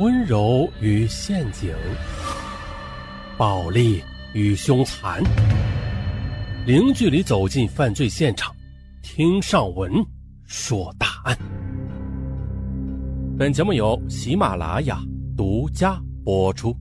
温柔与陷阱，暴力与凶残，零距离走进犯罪现场，听上文说大案。本节目由喜马拉雅独家播出。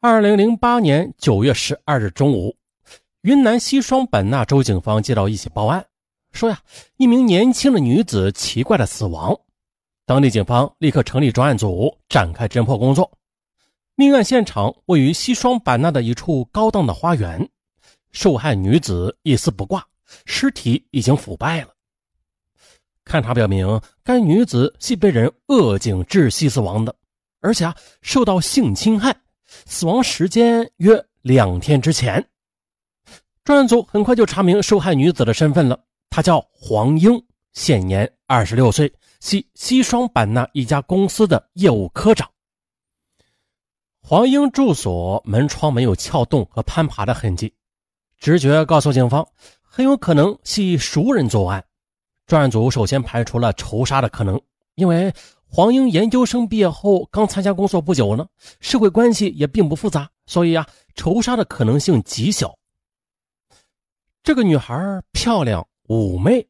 二零零八年九月十二日中午，云南西双版纳州警方接到一起报案。说呀，一名年轻的女子奇怪的死亡，当地警方立刻成立专案组展开侦破工作。命案现场位于西双版纳的一处高档的花园，受害女子一丝不挂，尸体已经腐败了。勘查表明，该女子系被人扼颈窒息死亡的，而且啊受到性侵害，死亡时间约两天之前。专案组很快就查明受害女子的身份了。他叫黄英，现年二十六岁，系西双版纳一家公司的业务科长。黄英住所门窗没有撬动和攀爬的痕迹，直觉告诉警方，很有可能系熟人作案。专案组首先排除了仇杀的可能，因为黄英研究生毕业后刚参加工作不久呢，社会关系也并不复杂，所以啊，仇杀的可能性极小。这个女孩漂亮。妩媚，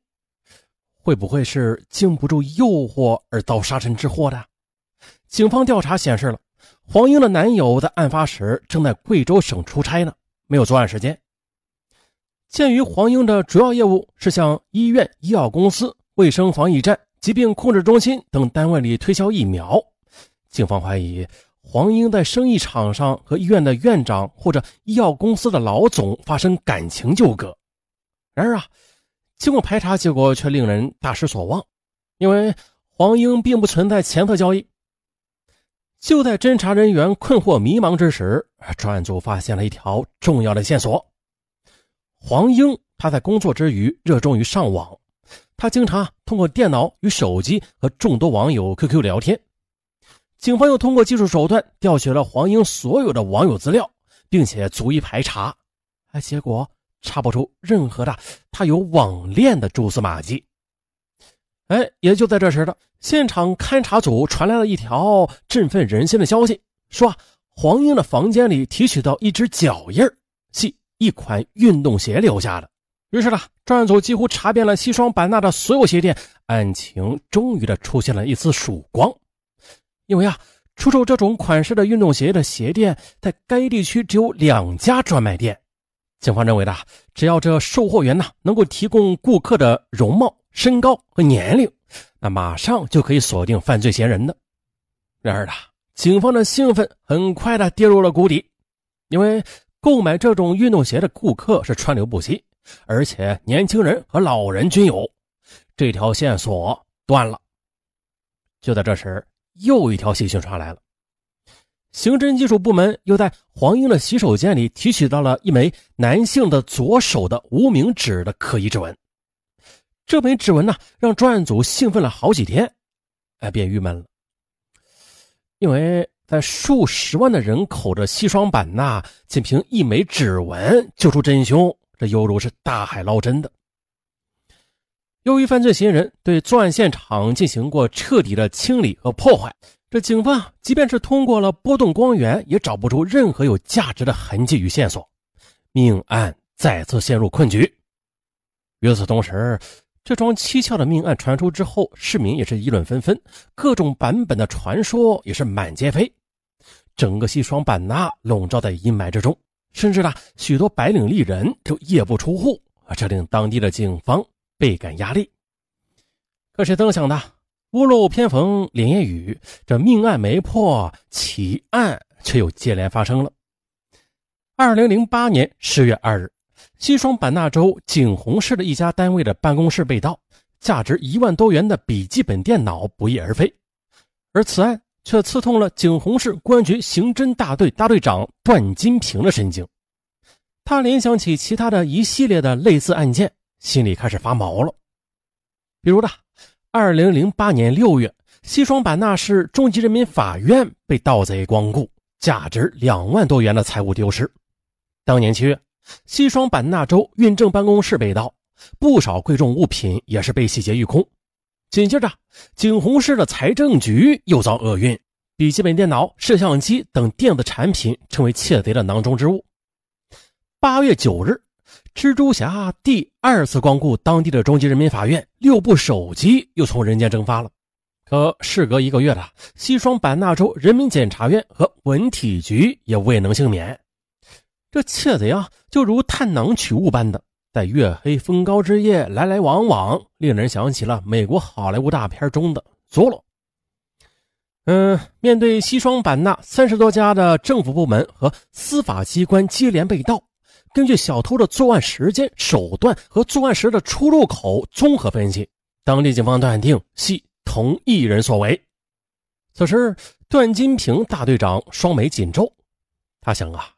会不会是经不住诱惑而遭杀身之祸的？警方调查显示了，黄英的男友在案发时正在贵州省出差呢，没有作案时间。鉴于黄英的主要业务是向医院、医药公司、卫生防疫站、疾病控制中心等单位里推销疫苗，警方怀疑黄英在生意场上和医院的院长或者医药公司的老总发生感情纠葛。然而啊。经过排查，结果却令人大失所望，因为黄英并不存在前科交易。就在侦查人员困惑迷茫之时，专案组发现了一条重要的线索：黄英他在工作之余热衷于上网，他经常通过电脑与手机和众多网友 QQ 聊天。警方又通过技术手段调取了黄英所有的网友资料，并且逐一排查，哎，结果。查不出任何的他有网恋的蛛丝马迹。哎，也就在这时的现场勘查组传来了一条振奋人心的消息，说黄英的房间里提取到一只脚印系一款运动鞋留下的。于是呢，专案组几乎查遍了西双版纳的所有鞋店，案情终于的出现了一丝曙光。因为啊，出售这种款式的运动鞋的鞋店在该地区只有两家专卖店。警方认为的，只要这售货员呢能够提供顾客的容貌、身高和年龄，那马上就可以锁定犯罪嫌疑人的。然而呢，警方的兴奋很快的跌入了谷底，因为购买这种运动鞋的顾客是川流不息，而且年轻人和老人均有，这条线索断了。就在这时，又一条信息传来了。刑侦技术部门又在黄英的洗手间里提取到了一枚男性的左手的无名指的可疑指纹。这枚指纹呢，让专案组兴奋了好几天，哎，便郁闷了。因为在数十万的人口的西双版纳，仅凭一枚指纹救出真凶，这犹如是大海捞针的。由于犯罪嫌疑人对作案现场进行过彻底的清理和破坏。这警方即便是通过了波动光源，也找不出任何有价值的痕迹与线索，命案再次陷入困局。与此同时，这桩蹊跷的命案传出之后，市民也是议论纷纷，各种版本的传说也是满街飞，整个西双版纳笼罩在阴霾之中，甚至呢，许多白领丽人就夜不出户啊，这令当地的警方倍感压力。可谁曾想的？屋漏偏逢连夜雨，这命案没破，奇案却又接连发生了。二零零八年十月二日，西双版纳州景洪市的一家单位的办公室被盗，价值一万多元的笔记本电脑不翼而飞。而此案却刺痛了景洪市公安局刑侦大队大队长段金平的神经。他联想起其他的一系列的类似案件，心里开始发毛了。比如的。二零零八年六月，西双版纳市中级人民法院被盗贼光顾，价值两万多元的财物丢失。当年七月，西双版纳州运政办公室被盗，不少贵重物品也是被洗劫一空。紧接着，景洪市的财政局又遭厄运，笔记本电脑、摄像机等电子产品成为窃贼的囊中之物。八月九日，蜘蛛侠第二次光顾当地的中级人民法院，六部手机又从人间蒸发了。可事隔一个月了，西双版纳州人民检察院和文体局也未能幸免。这窃贼啊，就如探囊取物般的，在月黑风高之夜来来往往，令人想起了美国好莱坞大片中的佐罗。嗯，面对西双版纳三十多家的政府部门和司法机关接连被盗。根据小偷的作案时间、手段和作案时的出入口综合分析，当地警方断定系同一人所为。此时，段金平大队长双眉紧皱，他想啊，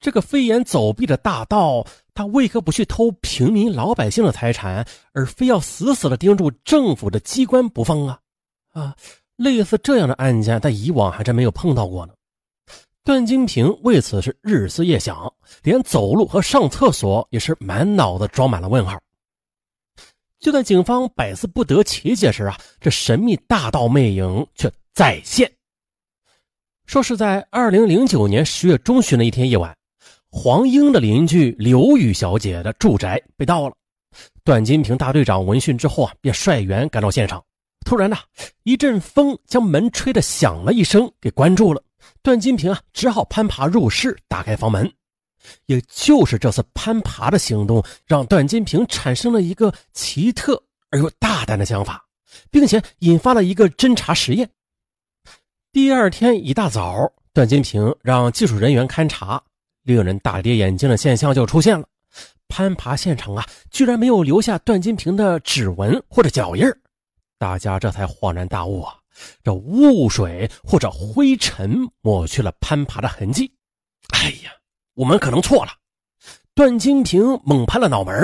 这个飞檐走壁的大盗，他为何不去偷平民老百姓的财产，而非要死死的盯住政府的机关不放啊？啊，类似这样的案件，在以往还真没有碰到过呢。段金平为此是日思夜想，连走路和上厕所也是满脑子装满了问号。就在警方百思不得其解时啊，这神秘大盗魅影却再现。说是在二零零九年十月中旬的一天夜晚，黄英的邻居刘宇小姐的住宅被盗了。段金平大队长闻讯之后啊，便率员赶到现场。突然呢，一阵风将门吹得响了一声，给关住了。段金平啊，只好攀爬入室，打开房门。也就是这次攀爬的行动，让段金平产生了一个奇特而又大胆的想法，并且引发了一个侦查实验。第二天一大早，段金平让技术人员勘察，令人大跌眼镜的现象就出现了：攀爬现场啊，居然没有留下段金平的指纹或者脚印大家这才恍然大悟啊！这雾水或者灰尘抹去了攀爬的痕迹。哎呀，我们可能错了。段金平猛拍了脑门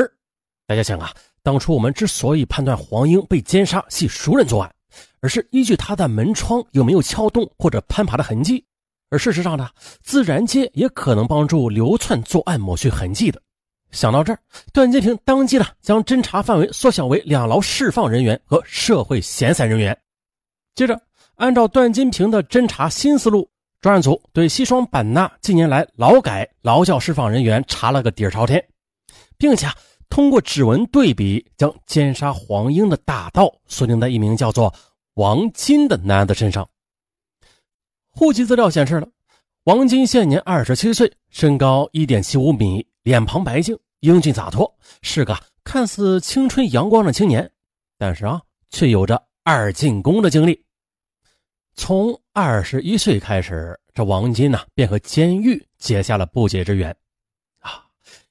大家想啊，当初我们之所以判断黄英被奸杀系熟人作案，而是依据他的门窗有没有撬动或者攀爬的痕迹。而事实上呢，自然界也可能帮助流窜作案抹去痕迹的。想到这儿，段金平当即呢将侦查范围缩小为两牢释放人员和社会闲散人员。接着，按照段金平的侦查新思路，专案组对西双版纳近年来劳改、劳教释放人员查了个底儿朝天，并且通过指纹对比，将奸杀黄英的大盗锁定在一名叫做王金的男子身上。户籍资料显示了，王金现年二十七岁，身高一点七五米，脸庞白净，英俊洒脱，是个看似青春阳光的青年，但是啊，却有着。二进宫的经历，从二十一岁开始，这王金呢便和监狱结下了不解之缘。啊，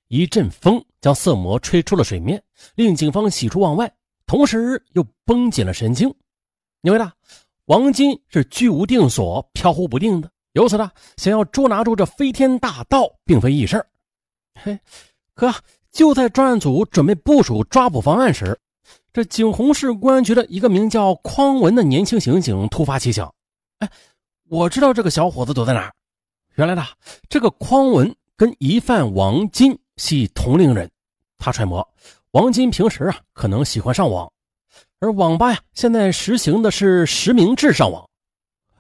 一阵风将色魔吹出了水面，令警方喜出望外，同时又绷紧了神经。因为呢，王金是居无定所、飘忽不定的，由此呢，想要捉拿住这飞天大盗并非易事嘿，可就在专案组准备部署抓捕方案时，这景洪市公安局的一个名叫匡文的年轻刑警突发奇想，哎，我知道这个小伙子躲在哪儿。原来呢，这个匡文跟疑犯王金系同龄人，他揣摩王金平时啊可能喜欢上网，而网吧呀现在实行的是实名制上网。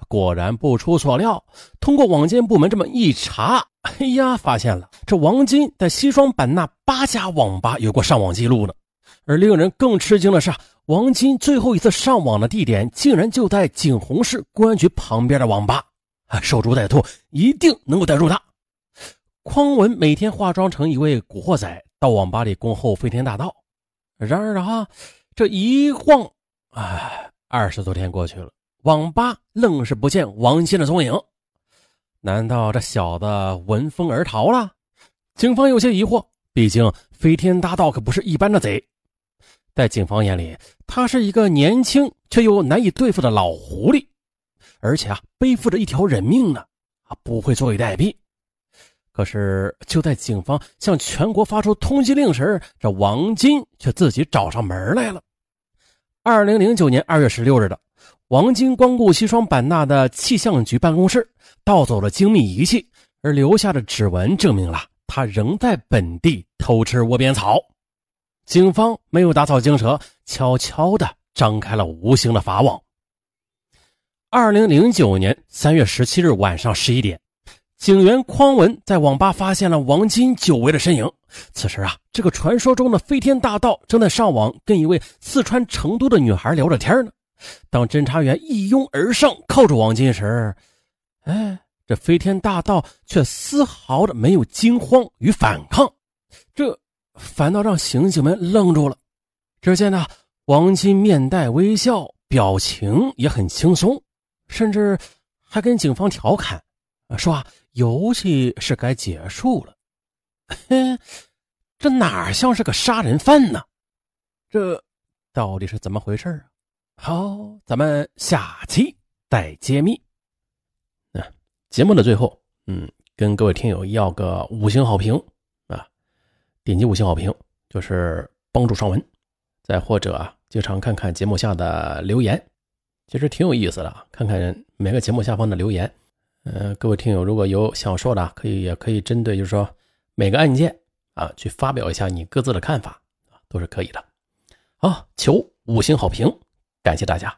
果然不出所料，通过网监部门这么一查，哎呀，发现了这王金在西双版纳八家网吧有过上网记录呢。而令人更吃惊的是，王金最后一次上网的地点竟然就在景洪市公安局旁边的网吧。啊，守株待兔，一定能够逮住他。匡文每天化妆成一位古惑仔，到网吧里恭候飞天大盗。然而啊，这一晃，哎，二十多天过去了，网吧愣是不见王金的踪影。难道这小子闻风而逃了？警方有些疑惑，毕竟飞天大盗可不是一般的贼。在警方眼里，他是一个年轻却又难以对付的老狐狸，而且啊，背负着一条人命呢，啊，不会坐以待毙。可是，就在警方向全国发出通缉令时，这王金却自己找上门来了。二零零九年二月十六日的，王金光顾西双版纳的气象局办公室，盗走了精密仪器，而留下的指纹证明了他仍在本地偷吃窝边草。警方没有打草惊蛇，悄悄地张开了无形的法网。二零零九年三月十七日晚上十一点，警员匡文在网吧发现了王金久违的身影。此时啊，这个传说中的飞天大盗正在上网跟一位四川成都的女孩聊着天呢。当侦查员一拥而上，靠住王金时，哎，这飞天大盗却丝毫的没有惊慌与反抗，这反倒让刑警们愣住了。只见呢，王金面带微笑，表情也很轻松。甚至还跟警方调侃，说啊，游戏是该结束了。嘿，这哪像是个杀人犯呢？这到底是怎么回事啊？好，咱们下期再揭秘。那节目的最后，嗯，跟各位听友要个五星好评，点击五星好评就是帮助上文，再或者啊，经常看看节目下的留言。其实挺有意思的，看看每个节目下方的留言。呃，各位听友如果有想说的，可以也可以针对就是说每个案件啊，去发表一下你各自的看法啊，都是可以的。好，求五星好评，感谢大家。